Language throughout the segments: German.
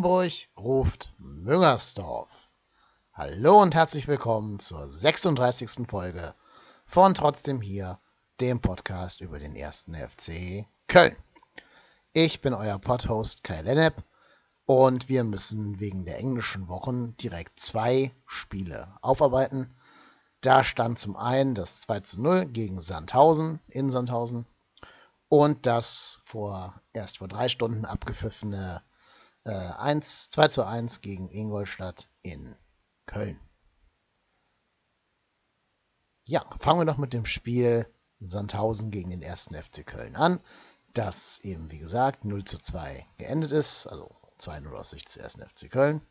Hamburg ruft Müngersdorf. Hallo und herzlich willkommen zur 36. Folge von Trotzdem hier, dem Podcast über den ersten FC Köln. Ich bin euer Podhost Kai Lennep und wir müssen wegen der englischen Wochen direkt zwei Spiele aufarbeiten. Da stand zum einen das 2 zu 0 gegen Sandhausen in Sandhausen und das vor erst vor drei Stunden abgepfiffene äh, 1, 2 zu 1 gegen Ingolstadt in Köln. Ja, fangen wir doch mit dem Spiel Sandhausen gegen den ersten FC Köln an, das eben wie gesagt 0 zu 2 geendet ist, also 2-0 aus Sicht des ersten FC Köln.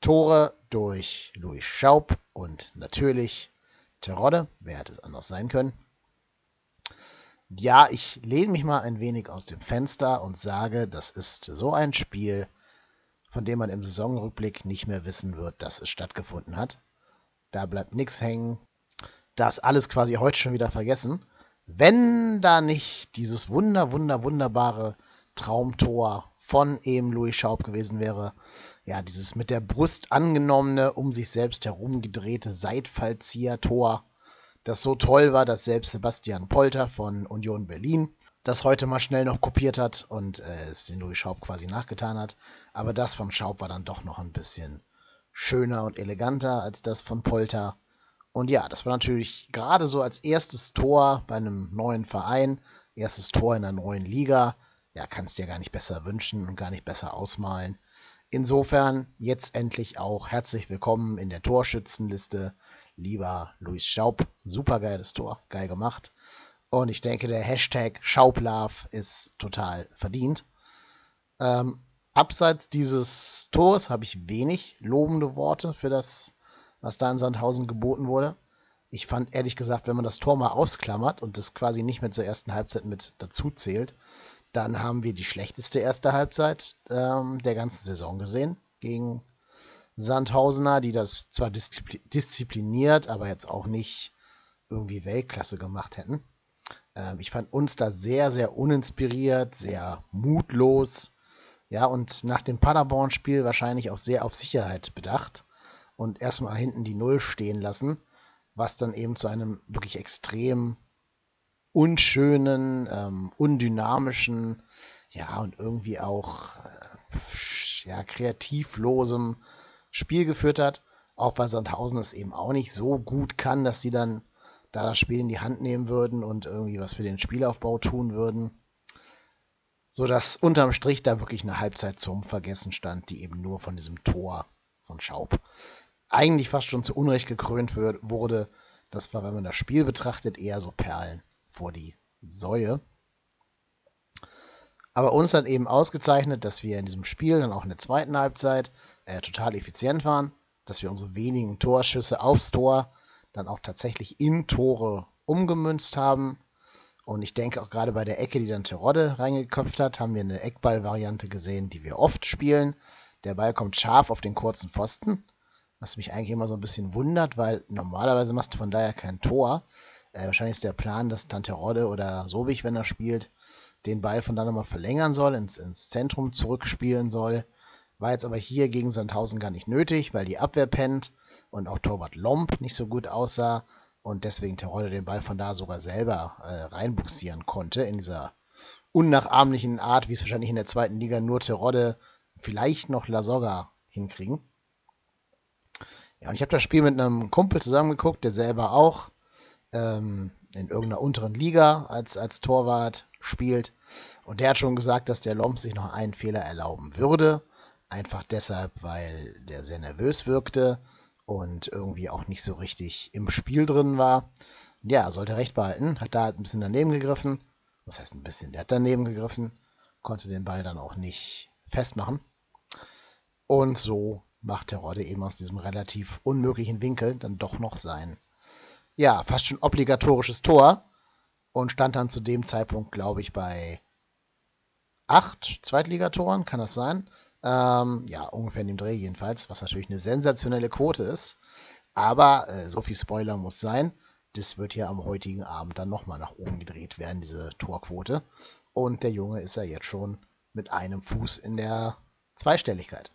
Tore durch Louis Schaub und natürlich Terodde, wer hätte es anders sein können. Ja, ich lehne mich mal ein wenig aus dem Fenster und sage, das ist so ein Spiel, von dem man im Saisonrückblick nicht mehr wissen wird, dass es stattgefunden hat. Da bleibt nichts hängen. Da ist alles quasi heute schon wieder vergessen. Wenn da nicht dieses wunder, wunder, wunderbare Traumtor von eben Louis Schaub gewesen wäre. Ja, dieses mit der Brust angenommene, um sich selbst herumgedrehte Seitfallzieher-Tor das so toll war, dass selbst Sebastian Polter von Union Berlin das heute mal schnell noch kopiert hat und äh, es den Louis Schaub quasi nachgetan hat. Aber das von Schaub war dann doch noch ein bisschen schöner und eleganter als das von Polter. Und ja, das war natürlich gerade so als erstes Tor bei einem neuen Verein, erstes Tor in einer neuen Liga. Ja, kannst dir gar nicht besser wünschen und gar nicht besser ausmalen. Insofern jetzt endlich auch herzlich willkommen in der Torschützenliste lieber Luis Schaub. Super geiles Tor, geil gemacht. Und ich denke, der Hashtag Schaublove ist total verdient. Ähm, abseits dieses Tors habe ich wenig lobende Worte für das, was da in Sandhausen geboten wurde. Ich fand ehrlich gesagt, wenn man das Tor mal ausklammert und das quasi nicht mehr zur ersten Halbzeit mit dazu zählt, dann haben wir die schlechteste erste Halbzeit ähm, der ganzen Saison gesehen gegen Sandhausener, die das zwar diszipliniert, aber jetzt auch nicht irgendwie Weltklasse gemacht hätten. Ähm, ich fand uns da sehr, sehr uninspiriert, sehr mutlos. Ja, und nach dem Paderborn-Spiel wahrscheinlich auch sehr auf Sicherheit bedacht und erstmal hinten die Null stehen lassen, was dann eben zu einem wirklich extrem unschönen, ähm, undynamischen, ja, und irgendwie auch äh, ja, kreativlosem Spiel geführt hat. Auch weil Sandhausen es eben auch nicht so gut kann, dass sie dann da das Spiel in die Hand nehmen würden und irgendwie was für den Spielaufbau tun würden. So dass unterm Strich da wirklich eine Halbzeit zum Vergessen stand, die eben nur von diesem Tor von Schaub eigentlich fast schon zu Unrecht gekrönt wird, wurde. Das war, wenn man das Spiel betrachtet, eher so Perlen vor die Säue. Aber uns hat eben ausgezeichnet, dass wir in diesem Spiel dann auch in der zweiten Halbzeit äh, total effizient waren, dass wir unsere wenigen Torschüsse aufs Tor dann auch tatsächlich in Tore umgemünzt haben. Und ich denke auch gerade bei der Ecke, die dann Terodde reingeköpft hat, haben wir eine Eckball-Variante gesehen, die wir oft spielen. Der Ball kommt scharf auf den kurzen Pfosten, was mich eigentlich immer so ein bisschen wundert, weil normalerweise machst du von daher kein Tor. Äh, wahrscheinlich ist der Plan, dass Tante Rodde oder Sobich, wenn er spielt, den Ball von da nochmal verlängern soll, ins, ins Zentrum zurückspielen soll. War jetzt aber hier gegen Sandhausen gar nicht nötig, weil die Abwehr pennt und auch Torwart Lomp nicht so gut aussah und deswegen Terodde den Ball von da sogar selber äh, reinbuxieren konnte in dieser unnachahmlichen Art, wie es wahrscheinlich in der zweiten Liga nur Terodde, vielleicht noch Lasogga hinkriegen. Ja, und ich habe das Spiel mit einem Kumpel zusammengeguckt, der selber auch ähm, in irgendeiner unteren Liga als, als Torwart spielt. Und der hat schon gesagt, dass der Lomp sich noch einen Fehler erlauben würde. Einfach deshalb, weil der sehr nervös wirkte und irgendwie auch nicht so richtig im Spiel drin war. Ja, sollte recht behalten. Hat da ein bisschen daneben gegriffen. Was heißt ein bisschen? Der hat daneben gegriffen. Konnte den Ball dann auch nicht festmachen. Und so macht der Rodde eben aus diesem relativ unmöglichen Winkel dann doch noch sein ja, fast schon obligatorisches Tor und stand dann zu dem Zeitpunkt, glaube ich, bei acht Zweitligatoren, kann das sein? Ähm, ja, ungefähr in dem Dreh jedenfalls, was natürlich eine sensationelle Quote ist. Aber äh, so viel Spoiler muss sein. Das wird ja am heutigen Abend dann nochmal nach oben gedreht werden, diese Torquote. Und der Junge ist ja jetzt schon mit einem Fuß in der Zweistelligkeit.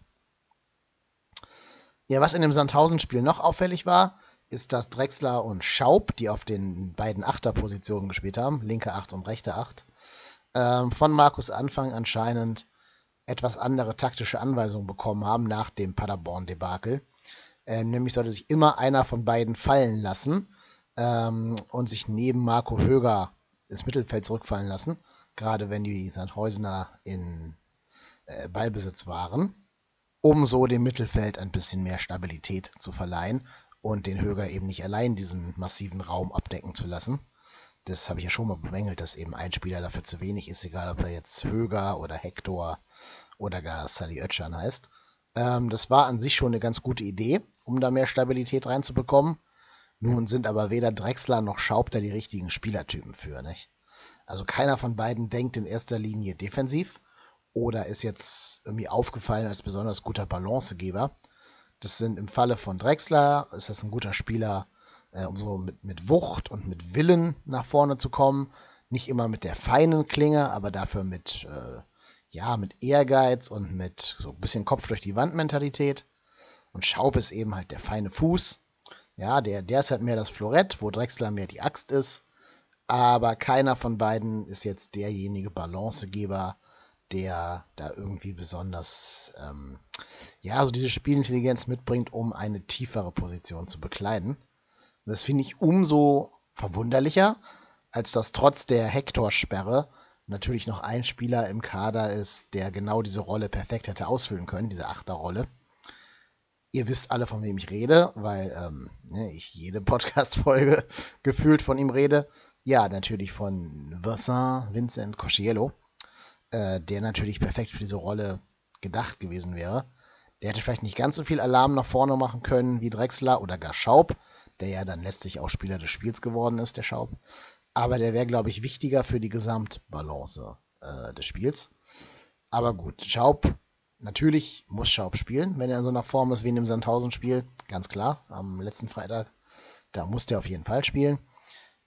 Ja, was in dem Sandhausen-Spiel noch auffällig war, ist, dass Drexler und Schaub, die auf den beiden Achterpositionen gespielt haben, linke Acht und rechte Acht, ähm, von Markus Anfang anscheinend etwas andere taktische Anweisungen bekommen haben nach dem Paderborn-Debakel. Ähm, nämlich sollte sich immer einer von beiden fallen lassen ähm, und sich neben Marco Höger ins Mittelfeld zurückfallen lassen, gerade wenn die Sandhäusener in äh, Ballbesitz waren, um so dem Mittelfeld ein bisschen mehr Stabilität zu verleihen und den Höger eben nicht allein diesen massiven Raum abdecken zu lassen. Das habe ich ja schon mal bemängelt, dass eben ein Spieler dafür zu wenig ist, egal ob er jetzt Höger oder Hector oder gar Sally Oetschan heißt. Ähm, das war an sich schon eine ganz gute Idee, um da mehr Stabilität reinzubekommen. Nun sind aber weder Drexler noch Schaub da die richtigen Spielertypen für, nicht? Also keiner von beiden denkt in erster Linie defensiv oder ist jetzt irgendwie aufgefallen als besonders guter Balancegeber. Das sind im Falle von Drexler, ist das ein guter Spieler, äh, um so mit, mit Wucht und mit Willen nach vorne zu kommen. Nicht immer mit der feinen Klinge, aber dafür mit, äh, ja, mit Ehrgeiz und mit so ein bisschen Kopf durch die Wand Mentalität. Und Schaub ist eben halt der feine Fuß, ja, der, der ist halt mehr das Florett, wo Drexler mehr die Axt ist. Aber keiner von beiden ist jetzt derjenige Balancegeber, der da irgendwie besonders, ähm, ja, so diese Spielintelligenz mitbringt, um eine tiefere Position zu bekleiden. Und das finde ich umso verwunderlicher, als dass trotz der Hector-Sperre natürlich noch ein Spieler im Kader ist, der genau diese Rolle perfekt hätte ausfüllen können, diese Achterrolle. Ihr wisst alle, von wem ich rede, weil ähm, ne, ich jede Podcast-Folge gefühlt von ihm rede. Ja, natürlich von Vincent Vincent Cosciello, äh, der natürlich perfekt für diese Rolle gedacht gewesen wäre. Der hätte vielleicht nicht ganz so viel Alarm nach vorne machen können wie Drexler oder gar Schaub, der ja dann letztlich auch Spieler des Spiels geworden ist, der Schaub. Aber der wäre, glaube ich, wichtiger für die Gesamtbalance äh, des Spiels. Aber gut, Schaub Natürlich muss Schaub spielen, wenn er in so einer Form ist wie in dem Sandhausen-Spiel. Ganz klar, am letzten Freitag. Da muss der auf jeden Fall spielen.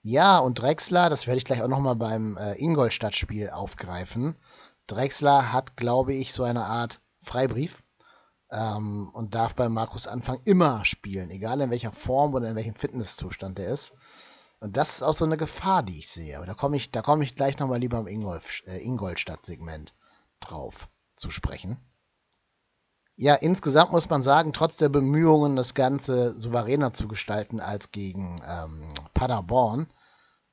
Ja, und Drexler, das werde ich gleich auch nochmal beim äh, Ingolstadt-Spiel aufgreifen. Drexler hat, glaube ich, so eine Art Freibrief ähm, und darf bei Markus Anfang immer spielen, egal in welcher Form oder in welchem Fitnesszustand er ist. Und das ist auch so eine Gefahr, die ich sehe. Aber da komme ich, da ich gleich nochmal lieber im Ingolf, äh, Ingolstadt-Segment drauf zu sprechen ja, insgesamt muss man sagen, trotz der Bemühungen, das Ganze souveräner zu gestalten als gegen ähm, Paderborn,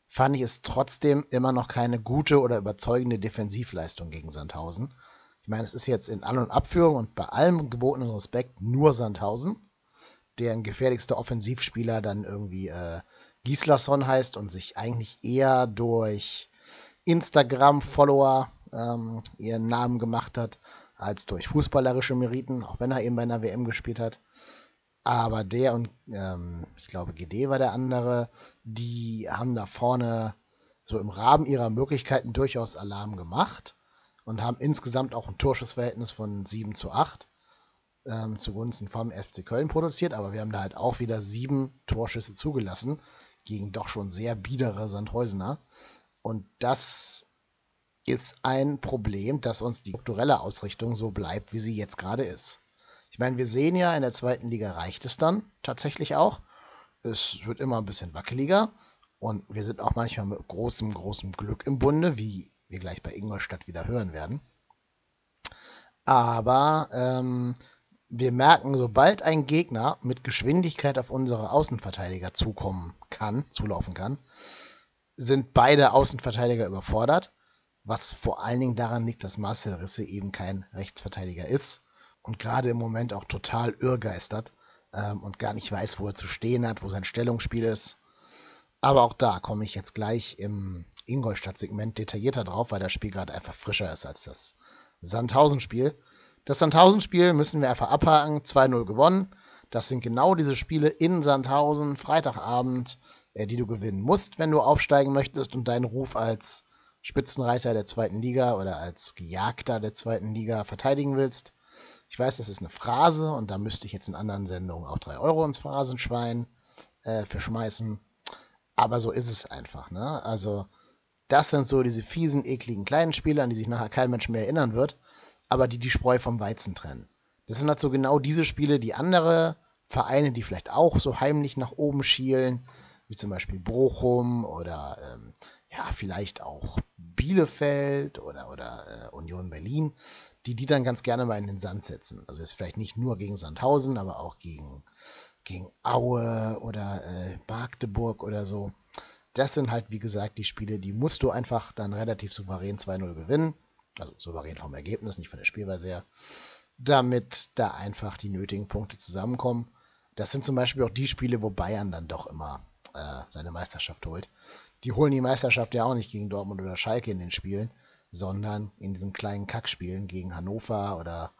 fand ich es trotzdem immer noch keine gute oder überzeugende Defensivleistung gegen Sandhausen. Ich meine, es ist jetzt in An- und Abführung und bei allem gebotenen Respekt nur Sandhausen, deren gefährlichster Offensivspieler dann irgendwie äh, Gislason heißt und sich eigentlich eher durch Instagram-Follower ähm, ihren Namen gemacht hat als durch fußballerische Meriten, auch wenn er eben bei einer WM gespielt hat. Aber der und ähm, ich glaube GD war der andere, die haben da vorne so im Rahmen ihrer Möglichkeiten durchaus Alarm gemacht und haben insgesamt auch ein Torschussverhältnis von 7 zu 8 ähm, zugunsten vom FC Köln produziert. Aber wir haben da halt auch wieder sieben Torschüsse zugelassen gegen doch schon sehr biedere Sandhäusener. Und das ist ein Problem, dass uns die strukturelle Ausrichtung so bleibt, wie sie jetzt gerade ist. Ich meine, wir sehen ja, in der zweiten Liga reicht es dann tatsächlich auch. Es wird immer ein bisschen wackeliger und wir sind auch manchmal mit großem, großem Glück im Bunde, wie wir gleich bei Ingolstadt wieder hören werden. Aber ähm, wir merken, sobald ein Gegner mit Geschwindigkeit auf unsere Außenverteidiger zukommen kann, zulaufen kann, sind beide Außenverteidiger überfordert was vor allen Dingen daran liegt, dass Marcel Risse eben kein Rechtsverteidiger ist und gerade im Moment auch total irrgeistert ähm, und gar nicht weiß, wo er zu stehen hat, wo sein Stellungsspiel ist. Aber auch da komme ich jetzt gleich im Ingolstadt-Segment detaillierter drauf, weil das Spiel gerade einfach frischer ist als das Sandhausen-Spiel. Das Sandhausen-Spiel müssen wir einfach abhaken. 2-0 gewonnen. Das sind genau diese Spiele in Sandhausen, Freitagabend, äh, die du gewinnen musst, wenn du aufsteigen möchtest und deinen Ruf als Spitzenreiter der zweiten Liga oder als Gejagter der zweiten Liga verteidigen willst. Ich weiß, das ist eine Phrase und da müsste ich jetzt in anderen Sendungen auch 3 Euro ins Phrasenschwein äh, verschmeißen. Aber so ist es einfach. Ne? Also, das sind so diese fiesen, ekligen kleinen Spiele, an die sich nachher kein Mensch mehr erinnern wird. aber die die Spreu vom Weizen trennen. Das sind halt so genau diese Spiele, die andere Vereine, die vielleicht auch so heimlich nach oben schielen, wie zum Beispiel Bochum oder ähm, ja, vielleicht auch Bielefeld oder, oder äh, Union Berlin, die die dann ganz gerne mal in den Sand setzen. Also jetzt vielleicht nicht nur gegen Sandhausen, aber auch gegen, gegen Aue oder äh, Magdeburg oder so. Das sind halt, wie gesagt, die Spiele, die musst du einfach dann relativ souverän 2-0 gewinnen. Also souverän vom Ergebnis, nicht von der Spielweise her. Damit da einfach die nötigen Punkte zusammenkommen. Das sind zum Beispiel auch die Spiele, wo Bayern dann doch immer äh, seine Meisterschaft holt. Die holen die Meisterschaft ja auch nicht gegen Dortmund oder Schalke in den Spielen, sondern in diesen kleinen Kackspielen gegen Hannover oder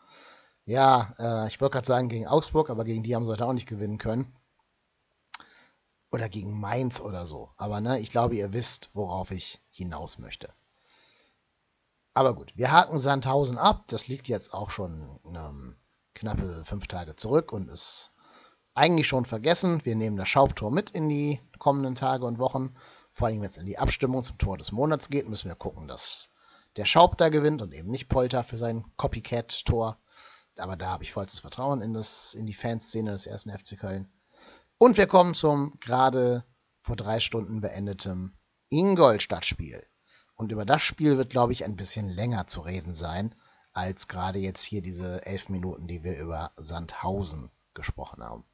ja, äh, ich wollte gerade sagen gegen Augsburg, aber gegen die haben sie heute auch nicht gewinnen können. Oder gegen Mainz oder so. Aber ne, ich glaube, ihr wisst, worauf ich hinaus möchte. Aber gut, wir haken Sandhausen ab. Das liegt jetzt auch schon ähm, knappe fünf Tage zurück und ist eigentlich schon vergessen. Wir nehmen das Schaubtor mit in die kommenden Tage und Wochen. Vor allem, wenn es in die Abstimmung zum Tor des Monats geht, müssen wir gucken, dass der Schaub da gewinnt und eben nicht Polter für sein Copycat-Tor. Aber da habe ich vollstes Vertrauen in, das, in die Fanszene des ersten FC Köln. Und wir kommen zum gerade vor drei Stunden beendeten Ingolstadt-Spiel. Und über das Spiel wird, glaube ich, ein bisschen länger zu reden sein, als gerade jetzt hier diese elf Minuten, die wir über Sandhausen gesprochen haben.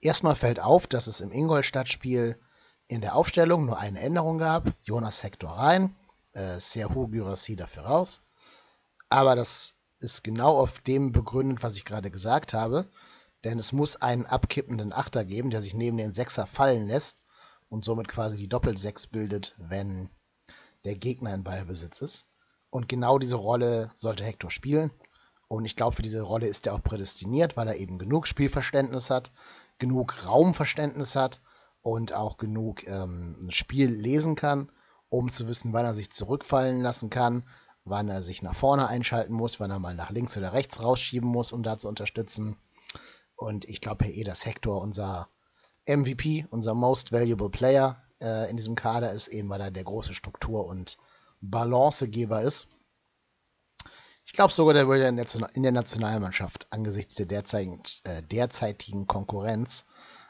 Erstmal fällt auf, dass es im Ingolstadt-Spiel in der Aufstellung nur eine Änderung gab. Jonas Hector rein, äh, Serhu Gyrassi dafür raus. Aber das ist genau auf dem begründet, was ich gerade gesagt habe. Denn es muss einen abkippenden Achter geben, der sich neben den Sechser fallen lässt und somit quasi die Doppelsechs bildet, wenn der Gegner in Ballbesitz ist. Und genau diese Rolle sollte Hector spielen. Und ich glaube, für diese Rolle ist er auch prädestiniert, weil er eben genug Spielverständnis hat, genug Raumverständnis hat und auch genug ähm, Spiel lesen kann, um zu wissen, wann er sich zurückfallen lassen kann, wann er sich nach vorne einschalten muss, wann er mal nach links oder rechts rausschieben muss, um da zu unterstützen. Und ich glaube ja eh, dass Hector unser MVP, unser Most Valuable Player äh, in diesem Kader ist, eben weil er der große Struktur- und Balancegeber ist. Ich glaube sogar, der würde in der Nationalmannschaft angesichts der derzeitigen, äh, derzeitigen Konkurrenz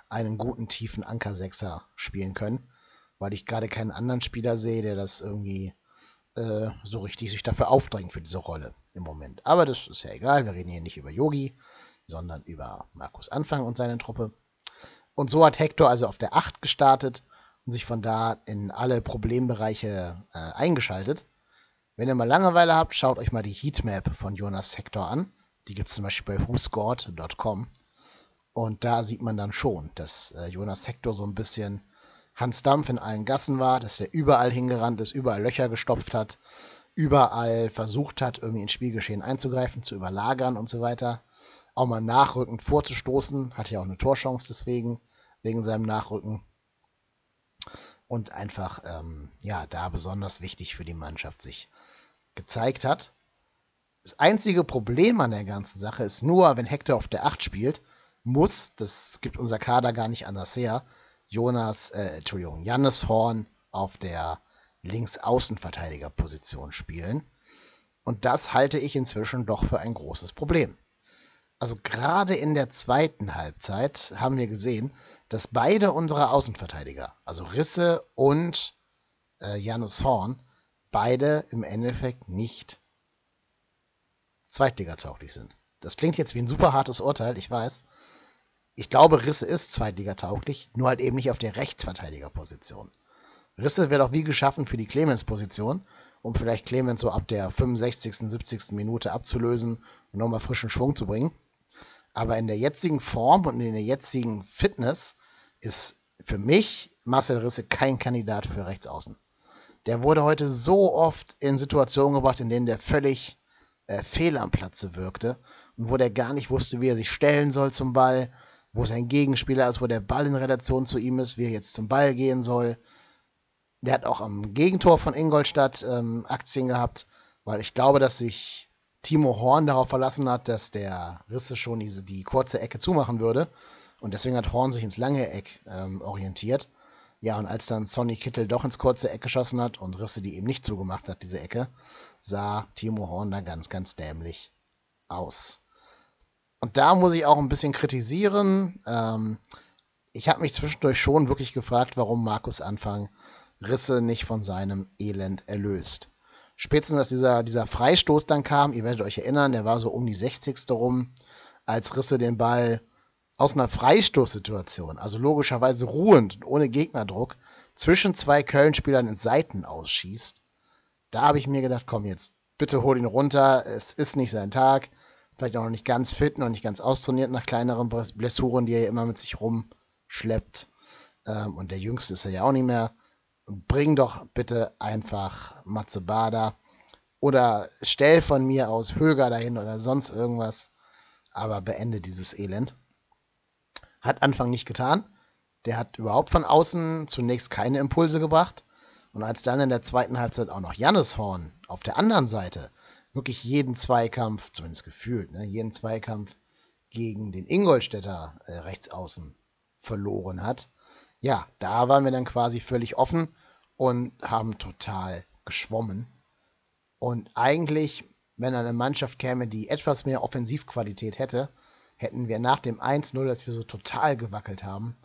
einen guten tiefen Anker-Sechser spielen können, weil ich gerade keinen anderen Spieler sehe, der das irgendwie äh, so richtig sich dafür aufdrängt für diese Rolle im Moment. Aber das ist ja egal, wir reden hier nicht über Yogi, sondern über Markus Anfang und seine Truppe. Und so hat Hector also auf der 8 gestartet und sich von da in alle Problembereiche äh, eingeschaltet. Wenn ihr mal Langeweile habt, schaut euch mal die Heatmap von Jonas Hector an. Die gibt es zum Beispiel bei whoscored.com. Und da sieht man dann schon, dass äh, Jonas Hector so ein bisschen Hans Dampf in allen Gassen war, dass er überall hingerannt ist, überall Löcher gestopft hat, überall versucht hat, irgendwie ins Spielgeschehen einzugreifen, zu überlagern und so weiter. Auch mal nachrückend vorzustoßen, hatte ja auch eine Torchance deswegen, wegen seinem Nachrücken und einfach ähm, ja da besonders wichtig für die Mannschaft sich gezeigt hat. Das einzige Problem an der ganzen Sache ist nur, wenn Hector auf der 8 spielt, muss, das gibt unser Kader gar nicht anders her, Jonas, äh, Entschuldigung, Jannis Horn auf der Linksaußenverteidigerposition spielen. Und das halte ich inzwischen doch für ein großes Problem also gerade in der zweiten Halbzeit haben wir gesehen, dass beide unsere Außenverteidiger, also Risse und äh, Janus Horn, beide im Endeffekt nicht Zweitligatauglich sind. Das klingt jetzt wie ein super hartes Urteil, ich weiß. Ich glaube, Risse ist Zweitligatauglich, nur halt eben nicht auf der Rechtsverteidigerposition. Risse wird auch wie geschaffen für die Clemens-Position, um vielleicht Clemens so ab der 65., 70. Minute abzulösen und nochmal frischen Schwung zu bringen. Aber in der jetzigen Form und in der jetzigen Fitness ist für mich Marcel Risse kein Kandidat für Rechtsaußen. Der wurde heute so oft in Situationen gebracht, in denen der völlig äh, fehl am Platze wirkte und wo der gar nicht wusste, wie er sich stellen soll zum Ball, wo sein Gegenspieler ist, wo der Ball in Relation zu ihm ist, wie er jetzt zum Ball gehen soll. Der hat auch am Gegentor von Ingolstadt ähm, Aktien gehabt, weil ich glaube, dass sich Timo Horn darauf verlassen hat, dass der Risse schon diese, die kurze Ecke zumachen würde. Und deswegen hat Horn sich ins lange Eck ähm, orientiert. Ja, und als dann Sonny Kittel doch ins kurze Eck geschossen hat und Risse die eben nicht zugemacht hat, diese Ecke, sah Timo Horn da ganz, ganz dämlich aus. Und da muss ich auch ein bisschen kritisieren. Ähm, ich habe mich zwischendurch schon wirklich gefragt, warum Markus Anfang Risse nicht von seinem Elend erlöst. Spätestens, als dieser, dieser Freistoß dann kam, ihr werdet euch erinnern, der war so um die 60. rum, als Risse den Ball aus einer Freistoßsituation, also logischerweise ruhend und ohne Gegnerdruck, zwischen zwei Köln-Spielern in Seiten ausschießt. Da habe ich mir gedacht, komm jetzt, bitte hol ihn runter, es ist nicht sein Tag, vielleicht auch noch nicht ganz fit, noch nicht ganz austrainiert nach kleineren Blessuren, die er immer mit sich rumschleppt. Ähm, und der Jüngste ist er ja auch nicht mehr. Bring doch bitte einfach Matze Bader oder stell von mir aus Höger dahin oder sonst irgendwas, aber beende dieses Elend. Hat Anfang nicht getan. Der hat überhaupt von außen zunächst keine Impulse gebracht. Und als dann in der zweiten Halbzeit auch noch Jannis Horn auf der anderen Seite wirklich jeden Zweikampf, zumindest gefühlt, ne, jeden Zweikampf gegen den Ingolstädter äh, Rechtsaußen verloren hat, ja, da waren wir dann quasi völlig offen und haben total geschwommen. Und eigentlich, wenn eine Mannschaft käme, die etwas mehr Offensivqualität hätte, hätten wir nach dem 1-0, als wir so total gewackelt haben,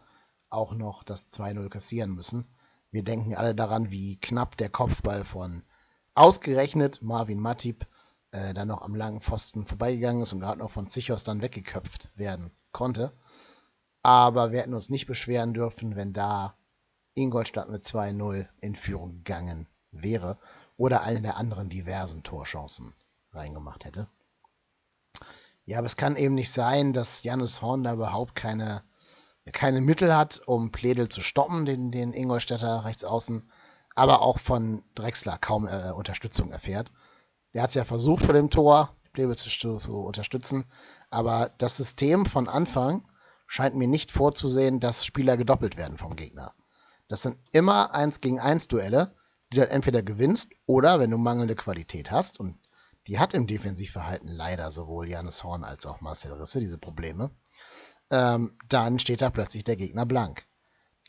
auch noch das 2-0 kassieren müssen. Wir denken alle daran, wie knapp der Kopfball von ausgerechnet Marvin Matip äh, dann noch am langen Pfosten vorbeigegangen ist und gerade noch von Zichos dann weggeköpft werden konnte. Aber wir hätten uns nicht beschweren dürfen, wenn da Ingolstadt mit 2-0 in Führung gegangen wäre oder eine der anderen diversen Torchancen reingemacht hätte. Ja, aber es kann eben nicht sein, dass Jannis Horn da überhaupt keine, keine Mittel hat, um Pledel zu stoppen, den, den Ingolstädter Rechtsaußen, aber auch von Drexler kaum äh, Unterstützung erfährt. Der hat es ja versucht vor dem Tor, Pledel zu, zu unterstützen, aber das System von Anfang scheint mir nicht vorzusehen, dass Spieler gedoppelt werden vom Gegner. Das sind immer 1 gegen 1 Duelle, die du halt entweder gewinnst oder, wenn du mangelnde Qualität hast, und die hat im Defensivverhalten leider sowohl Janis Horn als auch Marcel Risse diese Probleme, ähm, dann steht da plötzlich der Gegner blank.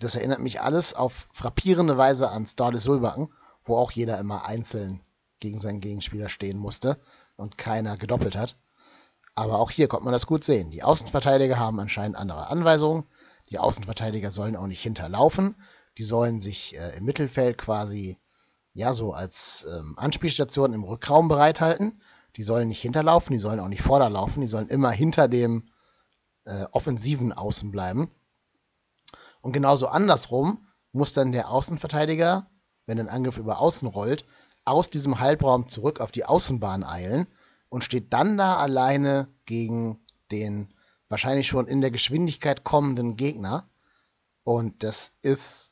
Das erinnert mich alles auf frappierende Weise an Stade Sulbacken, wo auch jeder immer einzeln gegen seinen Gegenspieler stehen musste und keiner gedoppelt hat. Aber auch hier konnte man das gut sehen. Die Außenverteidiger haben anscheinend andere Anweisungen. Die Außenverteidiger sollen auch nicht hinterlaufen. Die sollen sich äh, im Mittelfeld quasi ja so als ähm, Anspielstation im Rückraum bereithalten. Die sollen nicht hinterlaufen, die sollen auch nicht vorderlaufen, die sollen immer hinter dem äh, offensiven Außen bleiben. Und genauso andersrum muss dann der Außenverteidiger, wenn ein Angriff über Außen rollt, aus diesem Halbraum zurück auf die Außenbahn eilen und steht dann da alleine gegen den wahrscheinlich schon in der Geschwindigkeit kommenden Gegner. Und das ist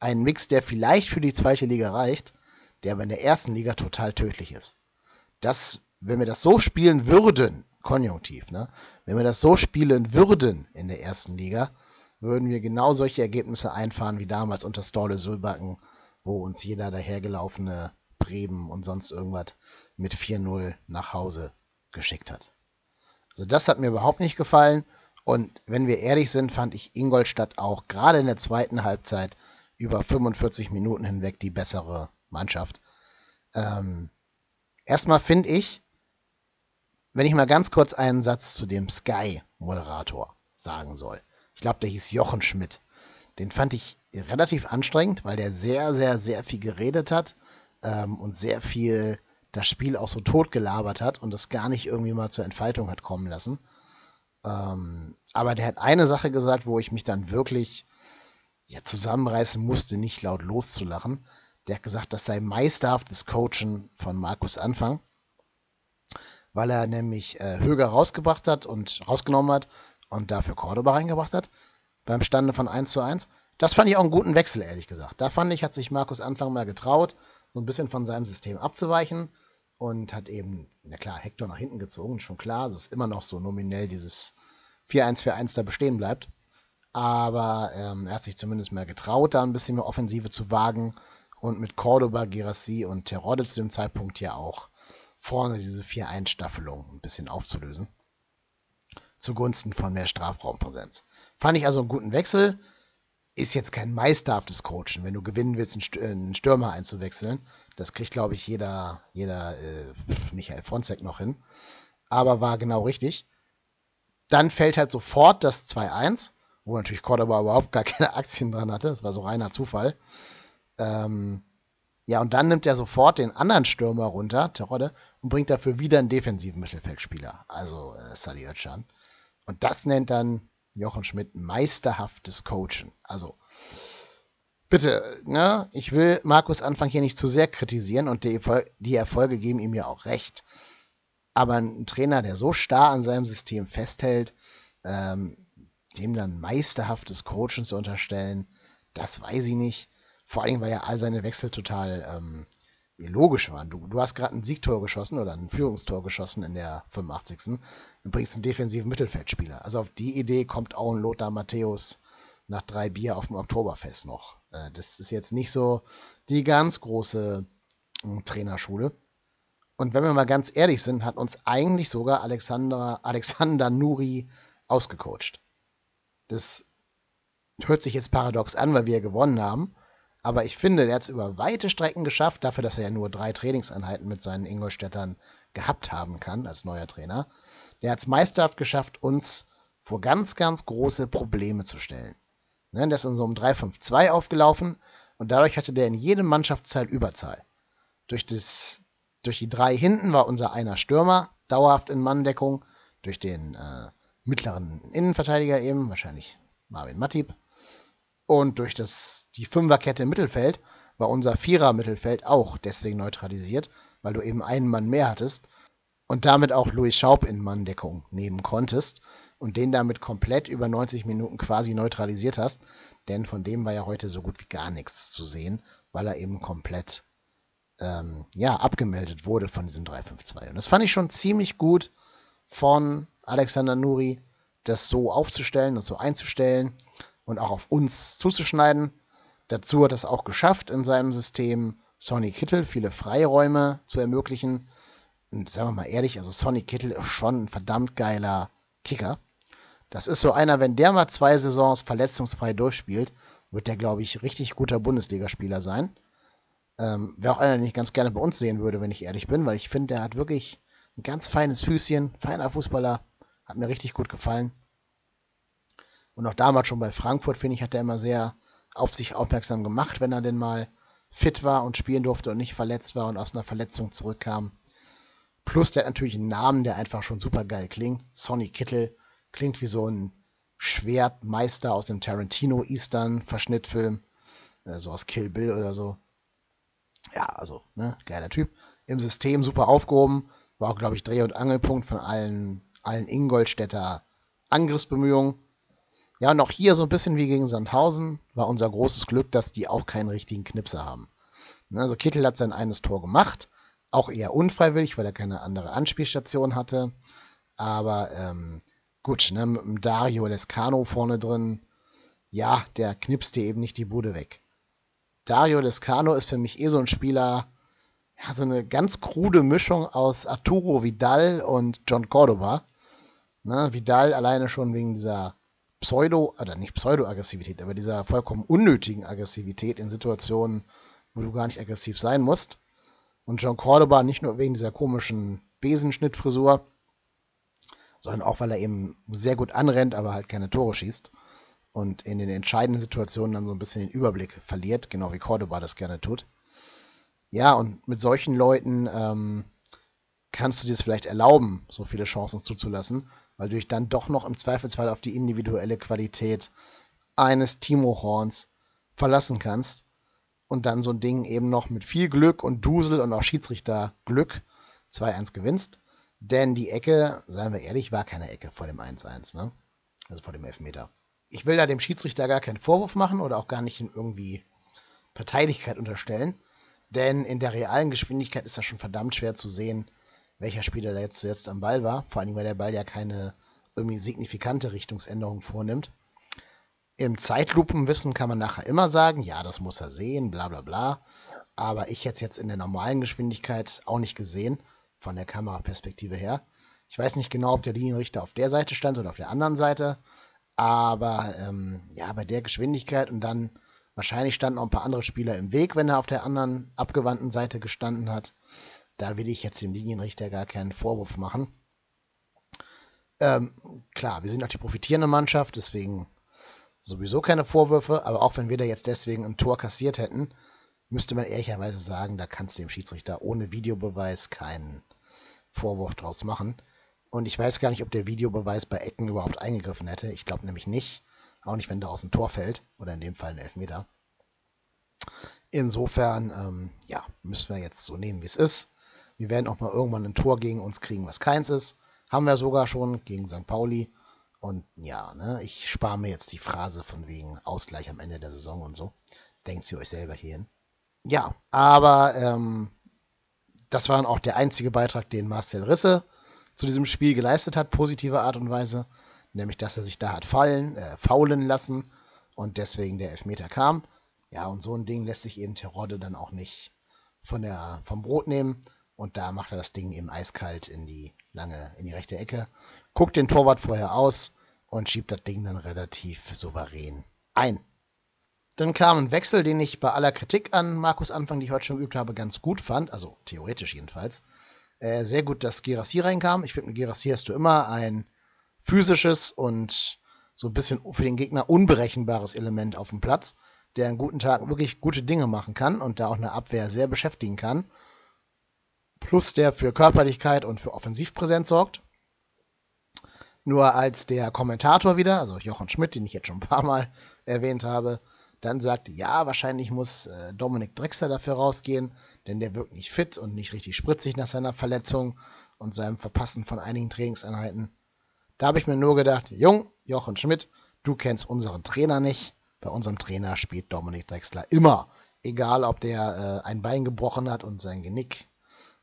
ein Mix, der vielleicht für die zweite Liga reicht, der aber in der ersten Liga total tödlich ist. Das, wenn wir das so spielen würden, konjunktiv, ne? Wenn wir das so spielen würden in der ersten Liga, würden wir genau solche Ergebnisse einfahren wie damals unter Storle Sulbacken, wo uns jeder dahergelaufene Bremen und sonst irgendwas mit 4-0 nach Hause geschickt hat. Also das hat mir überhaupt nicht gefallen. Und wenn wir ehrlich sind, fand ich Ingolstadt auch gerade in der zweiten Halbzeit über 45 Minuten hinweg die bessere Mannschaft. Ähm, erstmal finde ich, wenn ich mal ganz kurz einen Satz zu dem Sky-Moderator sagen soll. Ich glaube, der hieß Jochen Schmidt. Den fand ich relativ anstrengend, weil der sehr, sehr, sehr viel geredet hat ähm, und sehr viel das Spiel auch so totgelabert hat und es gar nicht irgendwie mal zur Entfaltung hat kommen lassen. Ähm, aber der hat eine Sache gesagt, wo ich mich dann wirklich ja, zusammenreißen musste, nicht laut loszulachen. Der hat gesagt, das sei meisterhaftes Coachen von Markus Anfang, weil er nämlich äh, Höger rausgebracht hat und rausgenommen hat und dafür Cordoba reingebracht hat beim Stande von 1 zu 1. Das fand ich auch einen guten Wechsel, ehrlich gesagt. Da fand ich, hat sich Markus Anfang mal getraut, so ein bisschen von seinem System abzuweichen und hat eben, na klar, Hector nach hinten gezogen, schon klar, dass immer noch so nominell dieses 4-1-4-1 da bestehen bleibt. Aber ähm, er hat sich zumindest mehr getraut, da ein bisschen mehr Offensive zu wagen und mit Cordoba, Girassi und Terodde zu dem Zeitpunkt ja auch vorne diese 4-1-Staffelung ein bisschen aufzulösen. Zugunsten von mehr Strafraumpräsenz. Fand ich also einen guten Wechsel ist jetzt kein meisterhaftes Coachen, wenn du gewinnen willst, einen Stürmer einzuwechseln. Das kriegt, glaube ich, jeder, jeder äh, Michael Fronzek noch hin. Aber war genau richtig. Dann fällt halt sofort das 2-1, wo natürlich Cordoba überhaupt gar keine Aktien dran hatte. Das war so reiner Zufall. Ähm, ja, und dann nimmt er sofort den anderen Stürmer runter, Terodde, und bringt dafür wieder einen defensiven Mittelfeldspieler, also äh, Sadi Özcan. Und das nennt dann Jochen Schmidt meisterhaftes Coachen. Also, bitte, ne, ich will Markus Anfang hier nicht zu sehr kritisieren und die, die Erfolge geben ihm ja auch recht. Aber ein Trainer, der so starr an seinem System festhält, ähm, dem dann meisterhaftes Coachen zu unterstellen, das weiß ich nicht. Vor allem, weil ja all seine Wechsel total ähm, logisch waren. Du, du hast gerade ein Siegtor geschossen oder ein Führungstor geschossen in der 85. und bringst einen defensiven Mittelfeldspieler. Also auf die Idee kommt auch ein Lothar Matthäus nach drei Bier auf dem Oktoberfest noch. Äh, das ist jetzt nicht so die ganz große äh, Trainerschule. Und wenn wir mal ganz ehrlich sind, hat uns eigentlich sogar Alexander, Alexander Nuri ausgecoacht. Das hört sich jetzt paradox an, weil wir gewonnen haben. Aber ich finde, der hat es über weite Strecken geschafft, dafür, dass er ja nur drei Trainingseinheiten mit seinen Ingolstädtern gehabt haben kann als neuer Trainer. Der hat es meisterhaft geschafft, uns vor ganz, ganz große Probleme zu stellen. Ne, der ist in so einem 3-5-2 aufgelaufen und dadurch hatte der in jedem Mannschaftsteil Überzahl. Durch, das, durch die drei hinten war unser einer Stürmer dauerhaft in Manndeckung, durch den äh, mittleren Innenverteidiger eben, wahrscheinlich Marvin Mattib, und durch das, die Fünferkette im Mittelfeld war unser Vierer-Mittelfeld auch deswegen neutralisiert, weil du eben einen Mann mehr hattest und damit auch Louis Schaub in Manndeckung nehmen konntest und den damit komplett über 90 Minuten quasi neutralisiert hast, denn von dem war ja heute so gut wie gar nichts zu sehen, weil er eben komplett ähm, ja, abgemeldet wurde von diesem 3-5-2. Und das fand ich schon ziemlich gut von Alexander Nuri, das so aufzustellen, das so einzustellen und auch auf uns zuzuschneiden. Dazu hat es auch geschafft, in seinem System Sonny Kittel viele Freiräume zu ermöglichen. Und sagen wir mal ehrlich, also Sonny Kittel ist schon ein verdammt geiler Kicker. Das ist so einer, wenn der mal zwei Saisons verletzungsfrei durchspielt, wird der, glaube ich, richtig guter Bundesligaspieler sein. Ähm, Wäre auch einer, den ich ganz gerne bei uns sehen würde, wenn ich ehrlich bin, weil ich finde, der hat wirklich ein ganz feines Füßchen, feiner Fußballer, hat mir richtig gut gefallen. Und auch damals schon bei Frankfurt, finde ich, hat er immer sehr auf sich aufmerksam gemacht, wenn er denn mal fit war und spielen durfte und nicht verletzt war und aus einer Verletzung zurückkam. Plus der hat natürlich einen Namen, der einfach schon super geil klingt. Sonny Kittel klingt wie so ein Schwertmeister aus dem Tarantino Eastern Verschnittfilm, äh, so aus Kill Bill oder so. Ja, also, ne, geiler Typ. Im System super aufgehoben, war auch, glaube ich, Dreh- und Angelpunkt von allen, allen Ingolstädter Angriffsbemühungen. Ja, auch hier so ein bisschen wie gegen Sandhausen war unser großes Glück, dass die auch keinen richtigen Knipser haben. Ne, also Kittel hat sein eines Tor gemacht, auch eher unfreiwillig, weil er keine andere Anspielstation hatte. Aber ähm, gut, ne, mit dem Dario Lescano vorne drin, ja, der knipst dir eben nicht die Bude weg. Dario Lescano ist für mich eh so ein Spieler, ja, so eine ganz krude Mischung aus Arturo Vidal und John Cordova. Ne, Vidal alleine schon wegen dieser Pseudo, oder nicht Pseudo-Aggressivität, aber dieser vollkommen unnötigen Aggressivität in Situationen, wo du gar nicht aggressiv sein musst. Und John Cordoba nicht nur wegen dieser komischen Besenschnittfrisur, sondern auch, weil er eben sehr gut anrennt, aber halt keine Tore schießt. Und in den entscheidenden Situationen dann so ein bisschen den Überblick verliert, genau wie Cordoba das gerne tut. Ja, und mit solchen Leuten ähm, kannst du dir es vielleicht erlauben, so viele Chancen zuzulassen, weil du dich dann doch noch im Zweifelsfall auf die individuelle Qualität eines Timo Horns verlassen kannst und dann so ein Ding eben noch mit viel Glück und Dusel und auch Schiedsrichterglück 2-1 gewinnst. Denn die Ecke, seien wir ehrlich, war keine Ecke vor dem 1-1, ne? Also vor dem Elfmeter. Ich will da dem Schiedsrichter gar keinen Vorwurf machen oder auch gar nicht irgendwie Parteilichkeit unterstellen, denn in der realen Geschwindigkeit ist das schon verdammt schwer zu sehen, welcher Spieler da jetzt zuletzt am Ball war. Vor allem, weil der Ball ja keine irgendwie signifikante Richtungsänderung vornimmt. Im Zeitlupenwissen kann man nachher immer sagen, ja, das muss er sehen, bla bla bla. Aber ich hätte es jetzt in der normalen Geschwindigkeit auch nicht gesehen, von der Kameraperspektive her. Ich weiß nicht genau, ob der Linienrichter auf der Seite stand oder auf der anderen Seite. Aber ähm, ja, bei der Geschwindigkeit und dann wahrscheinlich standen auch ein paar andere Spieler im Weg, wenn er auf der anderen abgewandten Seite gestanden hat. Da will ich jetzt dem Linienrichter gar keinen Vorwurf machen. Ähm, klar, wir sind auch die profitierende Mannschaft, deswegen sowieso keine Vorwürfe, aber auch wenn wir da jetzt deswegen ein Tor kassiert hätten, müsste man ehrlicherweise sagen, da kannst du dem Schiedsrichter ohne Videobeweis keinen Vorwurf draus machen. Und ich weiß gar nicht, ob der Videobeweis bei Ecken überhaupt eingegriffen hätte. Ich glaube nämlich nicht. Auch nicht, wenn daraus ein Tor fällt. Oder in dem Fall ein Elfmeter. Insofern, ähm, ja, müssen wir jetzt so nehmen, wie es ist. Wir werden auch mal irgendwann ein Tor gegen uns kriegen, was keins ist. Haben wir sogar schon gegen St. Pauli. Und ja, ne, ich spare mir jetzt die Phrase von wegen Ausgleich am Ende der Saison und so. Denkt sie euch selber hierhin. Ja, aber ähm, das war dann auch der einzige Beitrag, den Marcel Risse zu diesem Spiel geleistet hat, positive Art und Weise. Nämlich, dass er sich da hat fallen, äh, faulen lassen und deswegen der Elfmeter kam. Ja, und so ein Ding lässt sich eben Terodde dann auch nicht von der, vom Brot nehmen. Und da macht er das Ding eben eiskalt in die lange, in die rechte Ecke, guckt den Torwart vorher aus und schiebt das Ding dann relativ souverän ein. Dann kam ein Wechsel, den ich bei aller Kritik an Markus Anfang, die ich heute schon geübt habe, ganz gut fand, also theoretisch jedenfalls. Äh, sehr gut, dass Gerassi reinkam. Ich finde, mit Gerassi hast du immer ein physisches und so ein bisschen für den Gegner unberechenbares Element auf dem Platz, der an guten Tagen wirklich gute Dinge machen kann und da auch eine Abwehr sehr beschäftigen kann plus der für Körperlichkeit und für Offensivpräsenz sorgt. Nur als der Kommentator wieder, also Jochen Schmidt, den ich jetzt schon ein paar Mal erwähnt habe, dann sagte, ja, wahrscheinlich muss äh, Dominik Drexler dafür rausgehen, denn der wirkt nicht fit und nicht richtig spritzig nach seiner Verletzung und seinem Verpassen von einigen Trainingseinheiten. Da habe ich mir nur gedacht, Jung, Jochen Schmidt, du kennst unseren Trainer nicht. Bei unserem Trainer spielt Dominik Drexler immer. Egal, ob der äh, ein Bein gebrochen hat und sein Genick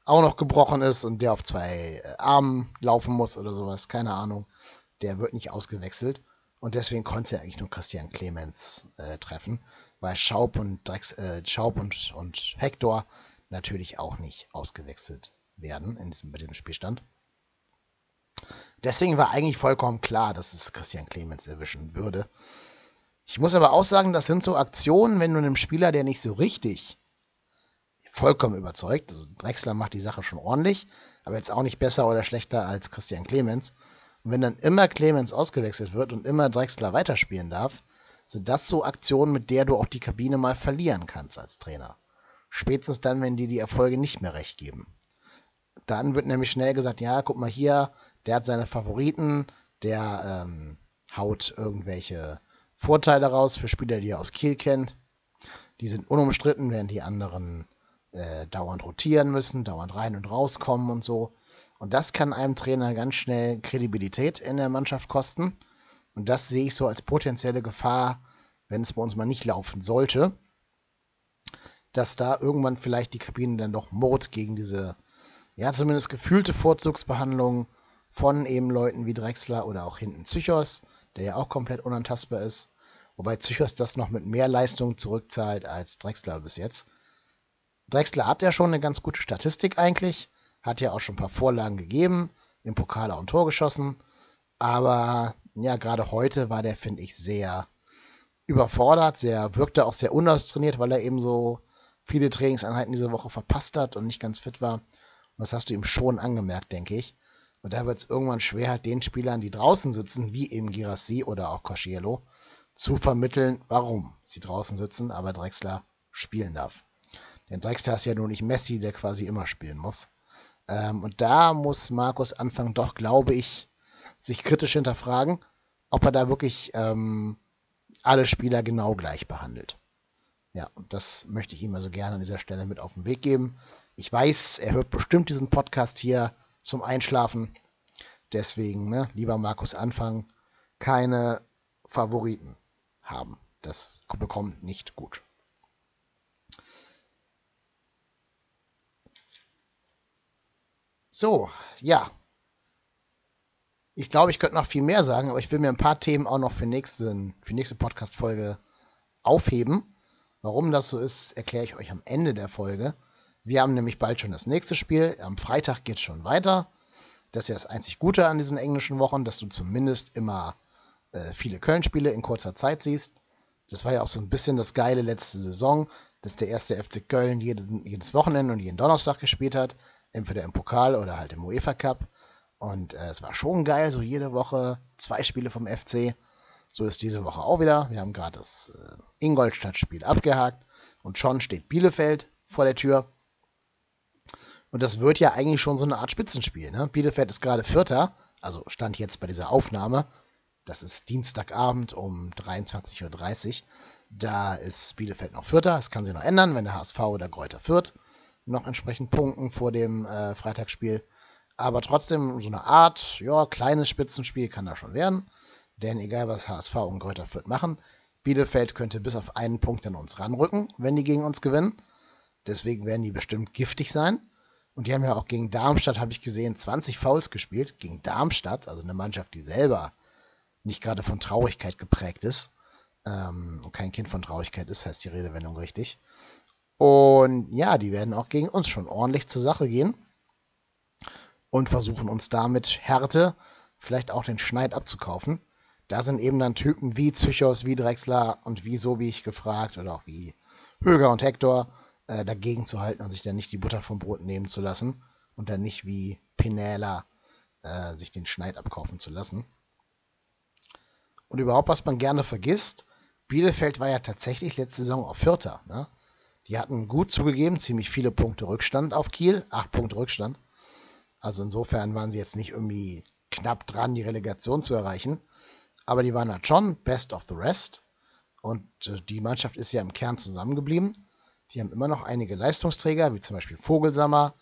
auch noch gebrochen ist und der auf zwei äh, Armen laufen muss oder sowas, keine Ahnung. Der wird nicht ausgewechselt. Und deswegen konnte er eigentlich nur Christian Clemens äh, treffen, weil Schaub und, Drex, äh, Schaub und, und Hector natürlich auch nicht ausgewechselt werden in diesem, bei diesem Spielstand. Deswegen war eigentlich vollkommen klar, dass es Christian Clemens erwischen würde. Ich muss aber auch sagen, das sind so Aktionen, wenn du einem Spieler, der nicht so richtig vollkommen überzeugt. Also Drexler macht die Sache schon ordentlich, aber jetzt auch nicht besser oder schlechter als Christian Clemens. Und wenn dann immer Clemens ausgewechselt wird und immer Drexler weiterspielen darf, sind das so Aktionen, mit der du auch die Kabine mal verlieren kannst als Trainer. Spätestens dann, wenn die die Erfolge nicht mehr recht geben. Dann wird nämlich schnell gesagt, ja, guck mal hier, der hat seine Favoriten, der ähm, haut irgendwelche Vorteile raus für Spieler, die er aus Kiel kennt. Die sind unumstritten, während die anderen äh, dauernd rotieren müssen, dauernd rein und rauskommen und so. Und das kann einem Trainer ganz schnell Kredibilität in der Mannschaft kosten. Und das sehe ich so als potenzielle Gefahr, wenn es bei uns mal nicht laufen sollte, dass da irgendwann vielleicht die Kabine dann doch murrt gegen diese, ja, zumindest gefühlte Vorzugsbehandlung von eben Leuten wie Drexler oder auch hinten Psychos, der ja auch komplett unantastbar ist. Wobei Psychos das noch mit mehr Leistung zurückzahlt als Drexler bis jetzt. Drexler hat ja schon eine ganz gute Statistik eigentlich, hat ja auch schon ein paar Vorlagen gegeben, im Pokal auch ein Tor geschossen, aber ja, gerade heute war der, finde ich, sehr überfordert, sehr, wirkte auch sehr unaustrainiert, weil er eben so viele Trainingseinheiten diese Woche verpasst hat und nicht ganz fit war. Und das hast du ihm schon angemerkt, denke ich. Und da wird es irgendwann schwer, halt den Spielern, die draußen sitzen, wie eben Girassi oder auch Cosciello, zu vermitteln, warum sie draußen sitzen, aber Drexler spielen darf. Denn Drexler ist ja nur nicht Messi, der quasi immer spielen muss. Ähm, und da muss Markus Anfang doch, glaube ich, sich kritisch hinterfragen, ob er da wirklich ähm, alle Spieler genau gleich behandelt. Ja, und das möchte ich ihm also gerne an dieser Stelle mit auf den Weg geben. Ich weiß, er hört bestimmt diesen Podcast hier zum Einschlafen. Deswegen, ne, lieber Markus Anfang, keine Favoriten haben. Das bekommt nicht gut. So, ja. Ich glaube, ich könnte noch viel mehr sagen, aber ich will mir ein paar Themen auch noch für, nächsten, für nächste Podcast-Folge aufheben. Warum das so ist, erkläre ich euch am Ende der Folge. Wir haben nämlich bald schon das nächste Spiel. Am Freitag geht es schon weiter. Das ist ja das einzig Gute an diesen englischen Wochen, dass du zumindest immer äh, viele Köln-Spiele in kurzer Zeit siehst. Das war ja auch so ein bisschen das Geile letzte Saison, dass der erste FC Köln jeden, jedes Wochenende und jeden Donnerstag gespielt hat, entweder im Pokal oder halt im UEFA Cup. Und äh, es war schon geil, so jede Woche zwei Spiele vom FC. So ist diese Woche auch wieder. Wir haben gerade das äh, Ingolstadt-Spiel abgehakt und schon steht Bielefeld vor der Tür. Und das wird ja eigentlich schon so eine Art Spitzenspiel. Ne? Bielefeld ist gerade Vierter, also stand jetzt bei dieser Aufnahme. Das ist Dienstagabend um 23.30 Uhr. Da ist Bielefeld noch Vierter. Das kann sich noch ändern, wenn der HSV oder Kräuter Fürth noch entsprechend punkten vor dem äh, Freitagsspiel. Aber trotzdem so eine Art, ja, kleines Spitzenspiel kann da schon werden. Denn egal was HSV und Kräuter Fürth machen, Bielefeld könnte bis auf einen Punkt an uns ranrücken, wenn die gegen uns gewinnen. Deswegen werden die bestimmt giftig sein. Und die haben ja auch gegen Darmstadt, habe ich gesehen, 20 Fouls gespielt. Gegen Darmstadt, also eine Mannschaft, die selber nicht gerade von Traurigkeit geprägt ist. Ähm, und kein Kind von Traurigkeit ist, heißt die Redewendung richtig. Und ja, die werden auch gegen uns schon ordentlich zur Sache gehen. Und versuchen uns damit Härte, vielleicht auch den Schneid abzukaufen. Da sind eben dann Typen wie Zychos, wie Drexler und wie so wie ich gefragt oder auch wie Höger und Hector äh, dagegen zu halten und sich dann nicht die Butter vom Brot nehmen zu lassen und dann nicht wie Pinella äh, sich den Schneid abkaufen zu lassen. Und überhaupt, was man gerne vergisst, Bielefeld war ja tatsächlich letzte Saison auf Vierter. Ne? Die hatten gut zugegeben, ziemlich viele Punkte Rückstand auf Kiel, acht Punkte Rückstand. Also insofern waren sie jetzt nicht irgendwie knapp dran, die Relegation zu erreichen. Aber die waren halt schon best of the rest. Und äh, die Mannschaft ist ja im Kern zusammengeblieben. Die haben immer noch einige Leistungsträger, wie zum Beispiel Vogelsammer,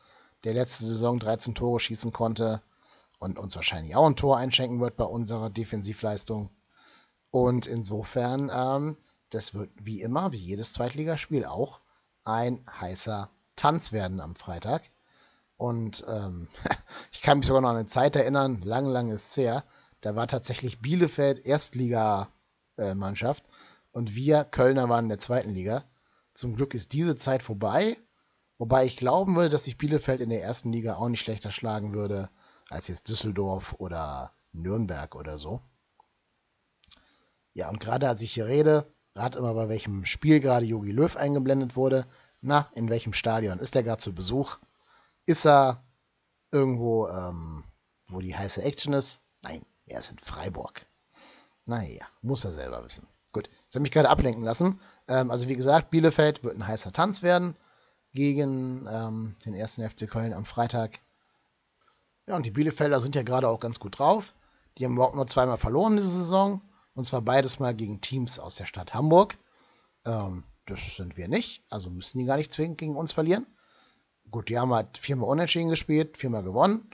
der letzte Saison 13 Tore schießen konnte und uns wahrscheinlich auch ein Tor einschenken wird bei unserer Defensivleistung. Und insofern, ähm, das wird wie immer, wie jedes Zweitligaspiel auch, ein heißer Tanz werden am Freitag. Und ähm, ich kann mich sogar noch an eine Zeit erinnern, lang, lang ist es her, da war tatsächlich Bielefeld Erstligamannschaft äh, und wir Kölner waren in der zweiten Liga. Zum Glück ist diese Zeit vorbei, wobei ich glauben würde, dass sich Bielefeld in der ersten Liga auch nicht schlechter schlagen würde als jetzt Düsseldorf oder Nürnberg oder so. Ja, und gerade als ich hier rede, rat immer, bei welchem Spiel gerade Jogi Löw eingeblendet wurde. Na, in welchem Stadion ist er gerade zu Besuch? Ist er irgendwo, ähm, wo die heiße Action ist? Nein, er ist in Freiburg. Naja, muss er selber wissen. Gut, ich habe mich gerade ablenken lassen. Ähm, also wie gesagt, Bielefeld wird ein heißer Tanz werden gegen ähm, den ersten FC Köln am Freitag. Ja, und die Bielefelder sind ja gerade auch ganz gut drauf. Die haben überhaupt nur zweimal verloren diese Saison. Und zwar beides mal gegen Teams aus der Stadt Hamburg. Ähm, das sind wir nicht. Also müssen die gar nicht zwingend gegen uns verlieren. Gut, die haben halt viermal unentschieden gespielt, viermal gewonnen.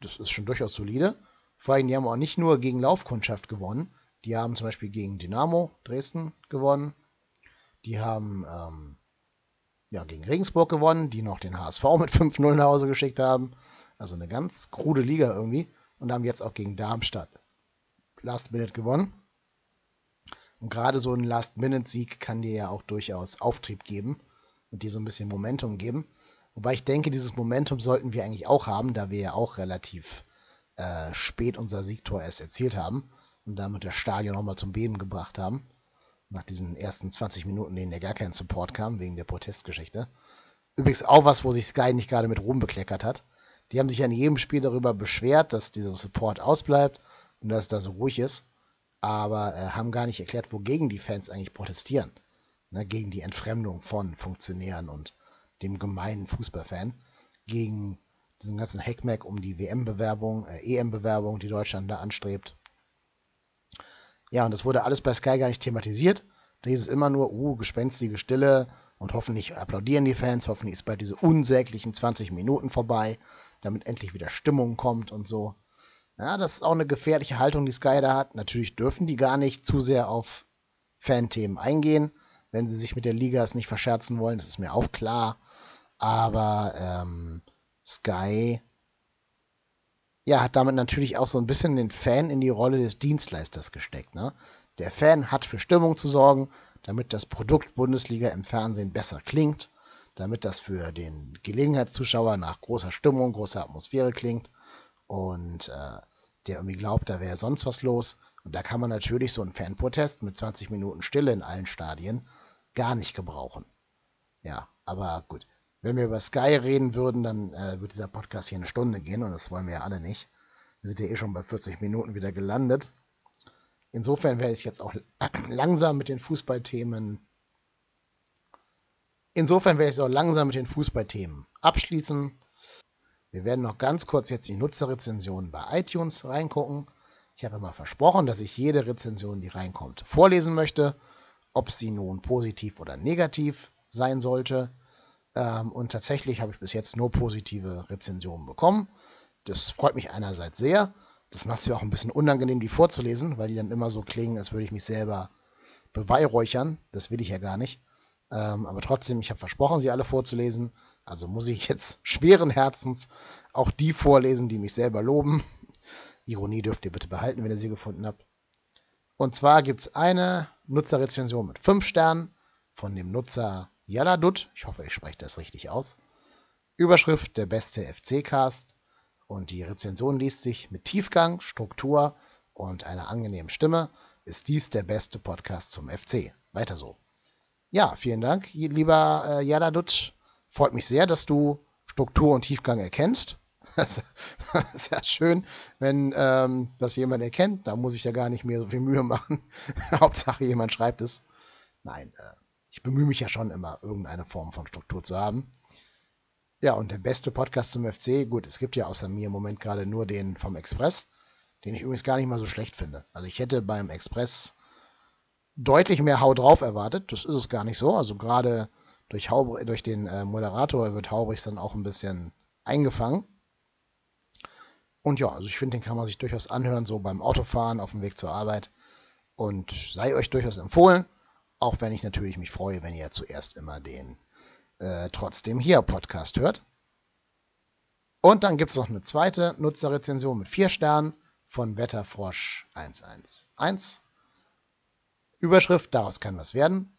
Das ist schon durchaus solide. Vor allem, die haben auch nicht nur gegen Laufkundschaft gewonnen, die haben zum Beispiel gegen Dynamo Dresden gewonnen. Die haben ähm, ja, gegen Regensburg gewonnen, die noch den HSV mit 5-0 nach Hause geschickt haben. Also eine ganz krude Liga irgendwie. Und haben jetzt auch gegen Darmstadt Last Minute gewonnen. Und gerade so ein Last-Minute-Sieg kann dir ja auch durchaus Auftrieb geben und dir so ein bisschen Momentum geben. Wobei ich denke, dieses Momentum sollten wir eigentlich auch haben, da wir ja auch relativ äh, spät unser Siegtor erst erzielt haben und damit das Stadion nochmal zum Beben gebracht haben. Nach diesen ersten 20 Minuten, denen ja gar kein Support kam, wegen der Protestgeschichte. Übrigens auch was, wo sich Sky nicht gerade mit Ruhm bekleckert hat. Die haben sich ja in jedem Spiel darüber beschwert, dass dieser Support ausbleibt und dass es da so ruhig ist. Aber äh, haben gar nicht erklärt, wogegen die Fans eigentlich protestieren. Ne, gegen die Entfremdung von Funktionären und dem gemeinen Fußballfan. Gegen diesen ganzen Hackmack um die WM-Bewerbung, äh, EM-Bewerbung, die Deutschland da anstrebt. Ja, und das wurde alles bei Sky gar nicht thematisiert. Da hieß es immer nur, uh, gespenstige Stille und hoffentlich applaudieren die Fans, hoffentlich ist bald diese unsäglichen 20 Minuten vorbei, damit endlich wieder Stimmung kommt und so. Ja, das ist auch eine gefährliche Haltung, die Sky da hat. Natürlich dürfen die gar nicht zu sehr auf Fanthemen eingehen, wenn sie sich mit der Liga es nicht verscherzen wollen, das ist mir auch klar. Aber ähm, Sky ja, hat damit natürlich auch so ein bisschen den Fan in die Rolle des Dienstleisters gesteckt. Ne? Der Fan hat für Stimmung zu sorgen, damit das Produkt Bundesliga im Fernsehen besser klingt, damit das für den Gelegenheitszuschauer nach großer Stimmung, großer Atmosphäre klingt und äh, der irgendwie glaubt, da wäre sonst was los Und da kann man natürlich so einen Fanprotest mit 20 Minuten Stille in allen Stadien gar nicht gebrauchen. Ja, aber gut. Wenn wir über Sky reden würden, dann äh, wird dieser Podcast hier eine Stunde gehen und das wollen wir ja alle nicht. Wir sind ja eh schon bei 40 Minuten wieder gelandet. Insofern werde ich jetzt auch langsam mit den Fußballthemen. Insofern werde ich auch langsam mit den Fußballthemen abschließen. Wir werden noch ganz kurz jetzt die Nutzerrezensionen bei iTunes reingucken. Ich habe immer versprochen, dass ich jede Rezension, die reinkommt, vorlesen möchte, ob sie nun positiv oder negativ sein sollte. Ähm, und tatsächlich habe ich bis jetzt nur positive Rezensionen bekommen. Das freut mich einerseits sehr. Das macht es mir auch ein bisschen unangenehm, die vorzulesen, weil die dann immer so klingen, als würde ich mich selber beweihräuchern. Das will ich ja gar nicht. Ähm, aber trotzdem, ich habe versprochen, sie alle vorzulesen. Also muss ich jetzt schweren Herzens auch die vorlesen, die mich selber loben. Ironie dürft ihr bitte behalten, wenn ihr sie gefunden habt. Und zwar gibt es eine Nutzerrezension mit 5 Sternen von dem Nutzer Yaladut. Ich hoffe, ich spreche das richtig aus. Überschrift der beste FC-Cast. Und die Rezension liest sich mit Tiefgang, Struktur und einer angenehmen Stimme. Ist dies der beste Podcast zum FC? Weiter so. Ja, vielen Dank, lieber äh, Yaladut. Freut mich sehr, dass du Struktur und Tiefgang erkennst. Das ist ja schön, wenn ähm, das jemand erkennt. Da muss ich ja gar nicht mehr so viel Mühe machen. Hauptsache, jemand schreibt es. Nein, äh, ich bemühe mich ja schon immer, irgendeine Form von Struktur zu haben. Ja, und der beste Podcast zum FC, gut, es gibt ja außer mir im Moment gerade nur den vom Express, den ich übrigens gar nicht mal so schlecht finde. Also ich hätte beim Express deutlich mehr Hau drauf erwartet. Das ist es gar nicht so. Also gerade durch, Haubr durch den äh, Moderator wird Haubrichs dann auch ein bisschen eingefangen. Und ja, also ich finde, den kann man sich durchaus anhören, so beim Autofahren auf dem Weg zur Arbeit. Und sei euch durchaus empfohlen. Auch wenn ich natürlich mich freue, wenn ihr zuerst immer den äh, trotzdem hier Podcast hört. Und dann gibt es noch eine zweite Nutzerrezension mit vier Sternen von Wetterfrosch 111. Überschrift, daraus kann was werden.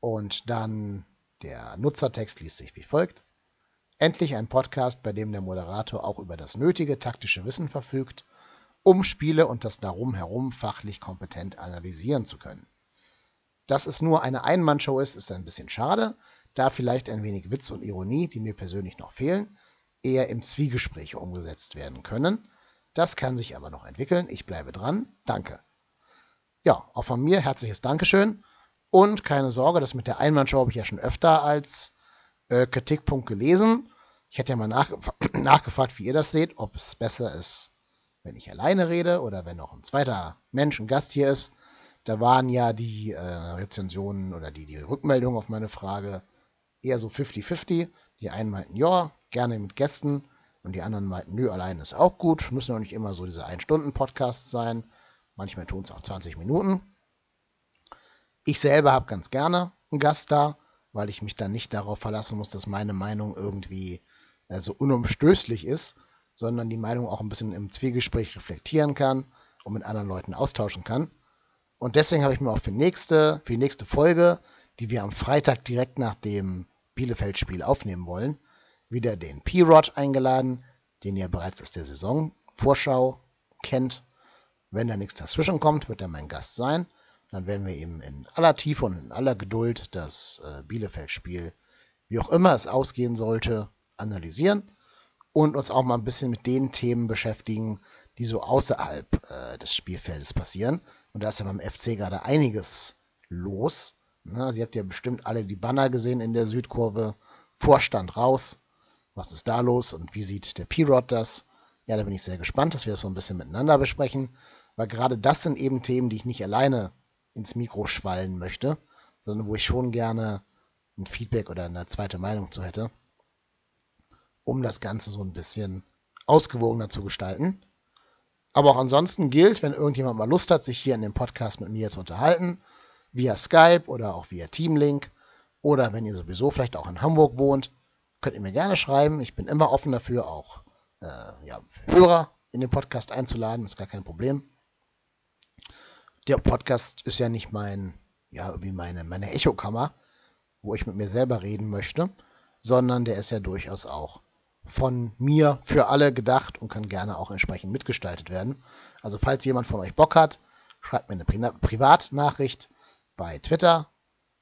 Und dann der Nutzertext liest sich wie folgt. Endlich ein Podcast, bei dem der Moderator auch über das nötige taktische Wissen verfügt, um Spiele und das Darum herum fachlich kompetent analysieren zu können. Dass es nur eine Einmannshow ist, ist ein bisschen schade, da vielleicht ein wenig Witz und Ironie, die mir persönlich noch fehlen, eher im Zwiegespräch umgesetzt werden können. Das kann sich aber noch entwickeln. Ich bleibe dran. Danke. Ja, auch von mir herzliches Dankeschön. Und keine Sorge, das mit der Einmannshow habe ich ja schon öfter als äh, Kritikpunkt gelesen. Ich hätte ja mal nach, nachgefragt, wie ihr das seht, ob es besser ist, wenn ich alleine rede oder wenn noch ein zweiter Mensch, ein Gast hier ist. Da waren ja die äh, Rezensionen oder die, die Rückmeldungen auf meine Frage eher so 50-50. Die einen meinten, ja, gerne mit Gästen. Und die anderen meinten, nö, allein ist auch gut. Müssen auch nicht immer so diese Ein-Stunden-Podcasts sein. Manchmal tun es auch 20 Minuten. Ich selber habe ganz gerne einen Gast da, weil ich mich dann nicht darauf verlassen muss, dass meine Meinung irgendwie äh, so unumstößlich ist, sondern die Meinung auch ein bisschen im Zwiegespräch reflektieren kann und mit anderen Leuten austauschen kann. Und deswegen habe ich mir auch für, nächste, für die nächste Folge, die wir am Freitag direkt nach dem Bielefeld-Spiel aufnehmen wollen, wieder den P-Rod eingeladen, den ihr bereits aus der Saisonvorschau kennt. Wenn da nichts dazwischen kommt, wird er mein Gast sein. Dann werden wir eben in aller Tiefe und in aller Geduld das äh, Bielefeld-Spiel, wie auch immer es ausgehen sollte, analysieren und uns auch mal ein bisschen mit den Themen beschäftigen, die so außerhalb äh, des Spielfeldes passieren. Und da ist ja beim FC gerade einiges los. Na, Sie habt ja bestimmt alle die Banner gesehen in der Südkurve. Vorstand raus. Was ist da los und wie sieht der P-Rod das? Ja, da bin ich sehr gespannt, dass wir das so ein bisschen miteinander besprechen, weil gerade das sind eben Themen, die ich nicht alleine ins Mikro schwallen möchte, sondern wo ich schon gerne ein Feedback oder eine zweite Meinung zu hätte, um das Ganze so ein bisschen ausgewogener zu gestalten. Aber auch ansonsten gilt, wenn irgendjemand mal Lust hat, sich hier in dem Podcast mit mir zu unterhalten, via Skype oder auch via Teamlink, oder wenn ihr sowieso vielleicht auch in Hamburg wohnt, könnt ihr mir gerne schreiben. Ich bin immer offen dafür, auch äh, ja, Hörer in den Podcast einzuladen, ist gar kein Problem. Der Podcast ist ja nicht mein, ja, wie meine, meine Echokammer, wo ich mit mir selber reden möchte, sondern der ist ja durchaus auch von mir für alle gedacht und kann gerne auch entsprechend mitgestaltet werden. Also falls jemand von euch Bock hat, schreibt mir eine Privatnachricht bei Twitter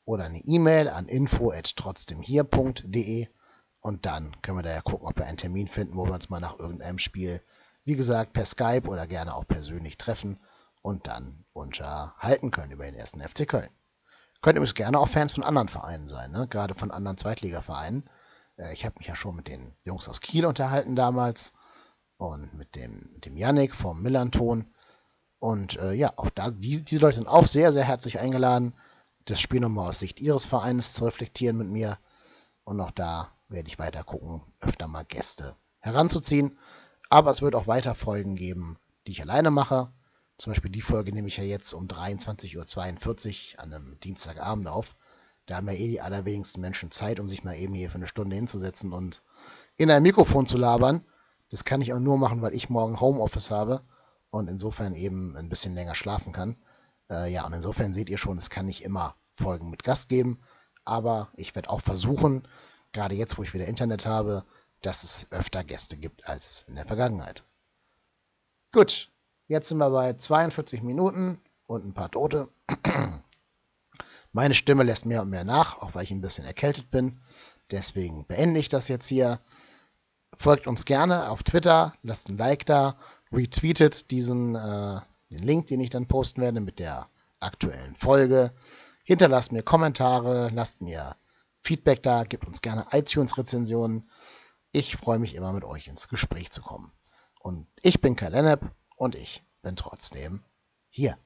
oder eine E-Mail an info@trotzdemhier.de und dann können wir da ja gucken, ob wir einen Termin finden, wo wir uns mal nach irgendeinem Spiel, wie gesagt, per Skype oder gerne auch persönlich treffen und dann unterhalten können über den ersten FC Köln. Könnt übrigens gerne auch Fans von anderen Vereinen sein, ne? gerade von anderen Zweitligavereinen. Äh, ich habe mich ja schon mit den Jungs aus Kiel unterhalten damals und mit dem, mit dem Yannick vom Millanton. Und äh, ja, auch da, die, diese Leute sind auch sehr, sehr herzlich eingeladen, das Spiel nochmal aus Sicht ihres Vereins zu reflektieren mit mir. Und auch da werde ich weiter gucken, öfter mal Gäste heranzuziehen. Aber es wird auch weiter Folgen geben, die ich alleine mache. Zum Beispiel die Folge nehme ich ja jetzt um 23.42 Uhr an einem Dienstagabend auf. Da haben ja eh die allerwenigsten Menschen Zeit, um sich mal eben hier für eine Stunde hinzusetzen und in ein Mikrofon zu labern. Das kann ich auch nur machen, weil ich morgen Homeoffice habe und insofern eben ein bisschen länger schlafen kann. Äh, ja, und insofern seht ihr schon, es kann nicht immer Folgen mit Gast geben, aber ich werde auch versuchen, gerade jetzt, wo ich wieder Internet habe, dass es öfter Gäste gibt als in der Vergangenheit. Gut, Jetzt sind wir bei 42 Minuten und ein paar Tote. Meine Stimme lässt mehr und mehr nach, auch weil ich ein bisschen erkältet bin. Deswegen beende ich das jetzt hier. Folgt uns gerne auf Twitter, lasst ein Like da, retweetet diesen äh, den Link, den ich dann posten werde mit der aktuellen Folge. Hinterlasst mir Kommentare, lasst mir Feedback da, gebt uns gerne iTunes-Rezensionen. Ich freue mich immer mit euch ins Gespräch zu kommen. Und ich bin Kai Lennep und ich bin trotzdem hier.